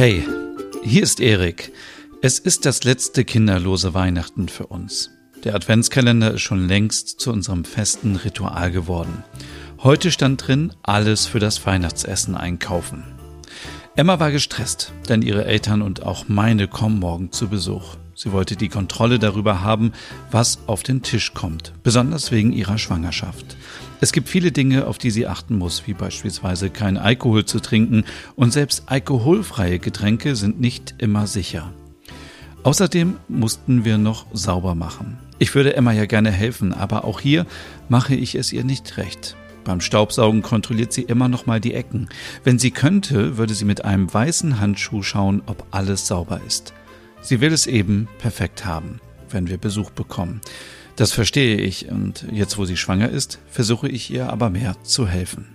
Hey, hier ist Erik. Es ist das letzte kinderlose Weihnachten für uns. Der Adventskalender ist schon längst zu unserem festen Ritual geworden. Heute stand drin, alles für das Weihnachtsessen einkaufen. Emma war gestresst, denn ihre Eltern und auch meine kommen morgen zu Besuch. Sie wollte die Kontrolle darüber haben, was auf den Tisch kommt, besonders wegen ihrer Schwangerschaft. Es gibt viele Dinge, auf die sie achten muss, wie beispielsweise kein Alkohol zu trinken und selbst alkoholfreie Getränke sind nicht immer sicher. Außerdem mussten wir noch sauber machen. Ich würde Emma ja gerne helfen, aber auch hier mache ich es ihr nicht recht. Beim Staubsaugen kontrolliert sie immer noch mal die Ecken. Wenn sie könnte, würde sie mit einem weißen Handschuh schauen, ob alles sauber ist. Sie will es eben perfekt haben, wenn wir Besuch bekommen. Das verstehe ich und jetzt, wo sie schwanger ist, versuche ich ihr aber mehr zu helfen.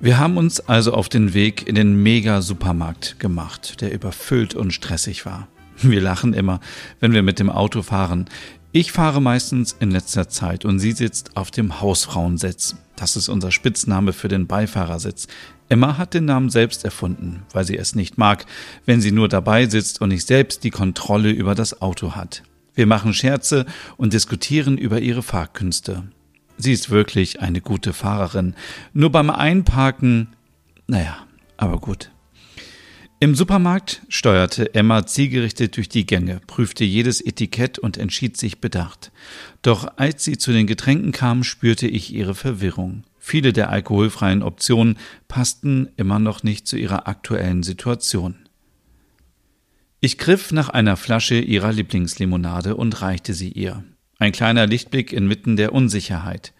Wir haben uns also auf den Weg in den Mega-Supermarkt gemacht, der überfüllt und stressig war. Wir lachen immer, wenn wir mit dem Auto fahren. Ich fahre meistens in letzter Zeit und sie sitzt auf dem Hausfrauensitz. Das ist unser Spitzname für den Beifahrersitz. Emma hat den Namen selbst erfunden, weil sie es nicht mag, wenn sie nur dabei sitzt und nicht selbst die Kontrolle über das Auto hat. Wir machen Scherze und diskutieren über ihre Fahrkünste. Sie ist wirklich eine gute Fahrerin. Nur beim Einparken, naja, aber gut. Im Supermarkt steuerte Emma zielgerichtet durch die Gänge, prüfte jedes Etikett und entschied sich bedacht. Doch als sie zu den Getränken kam, spürte ich ihre Verwirrung. Viele der alkoholfreien Optionen passten immer noch nicht zu ihrer aktuellen Situation. Ich griff nach einer Flasche ihrer Lieblingslimonade und reichte sie ihr. Ein kleiner Lichtblick inmitten der Unsicherheit.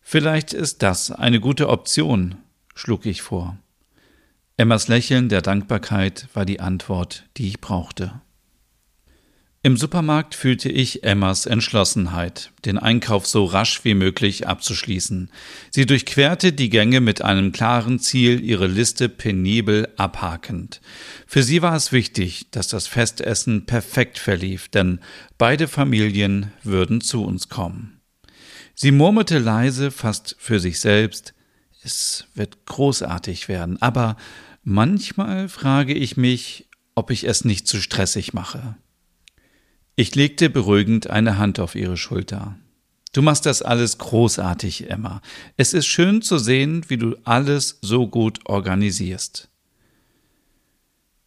Vielleicht ist das eine gute Option, schlug ich vor. Emmas Lächeln der Dankbarkeit war die Antwort, die ich brauchte. Im Supermarkt fühlte ich Emmas Entschlossenheit, den Einkauf so rasch wie möglich abzuschließen. Sie durchquerte die Gänge mit einem klaren Ziel, ihre Liste penibel abhakend. Für sie war es wichtig, dass das Festessen perfekt verlief, denn beide Familien würden zu uns kommen. Sie murmelte leise, fast für sich selbst, es wird großartig werden, aber manchmal frage ich mich, ob ich es nicht zu stressig mache. Ich legte beruhigend eine Hand auf ihre Schulter. Du machst das alles großartig, Emma. Es ist schön zu sehen, wie du alles so gut organisierst.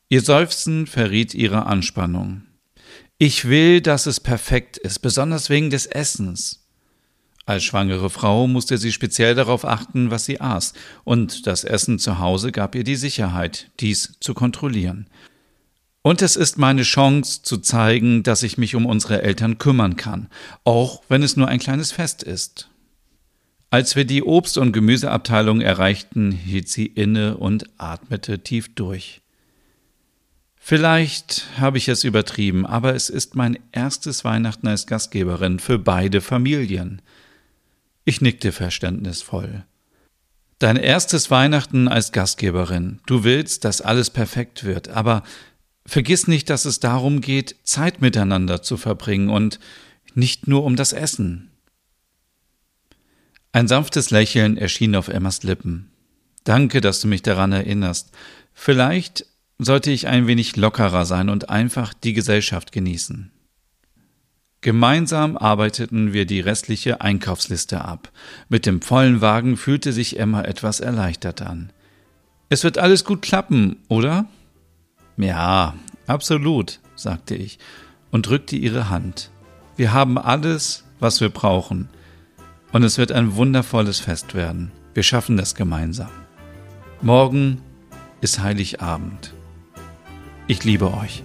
Ihr Seufzen verriet ihre Anspannung. Ich will, dass es perfekt ist, besonders wegen des Essens. Als schwangere Frau musste sie speziell darauf achten, was sie aß, und das Essen zu Hause gab ihr die Sicherheit, dies zu kontrollieren. Und es ist meine Chance zu zeigen, dass ich mich um unsere Eltern kümmern kann, auch wenn es nur ein kleines Fest ist. Als wir die Obst- und Gemüseabteilung erreichten, hielt sie inne und atmete tief durch. Vielleicht habe ich es übertrieben, aber es ist mein erstes Weihnachten als Gastgeberin für beide Familien. Ich nickte verständnisvoll. Dein erstes Weihnachten als Gastgeberin. Du willst, dass alles perfekt wird, aber Vergiss nicht, dass es darum geht, Zeit miteinander zu verbringen und nicht nur um das Essen. Ein sanftes Lächeln erschien auf Emmas Lippen. Danke, dass du mich daran erinnerst. Vielleicht sollte ich ein wenig lockerer sein und einfach die Gesellschaft genießen. Gemeinsam arbeiteten wir die restliche Einkaufsliste ab. Mit dem vollen Wagen fühlte sich Emma etwas erleichtert an. Es wird alles gut klappen, oder? Ja, absolut, sagte ich und drückte ihre Hand. Wir haben alles, was wir brauchen. Und es wird ein wundervolles Fest werden. Wir schaffen das gemeinsam. Morgen ist Heiligabend. Ich liebe euch.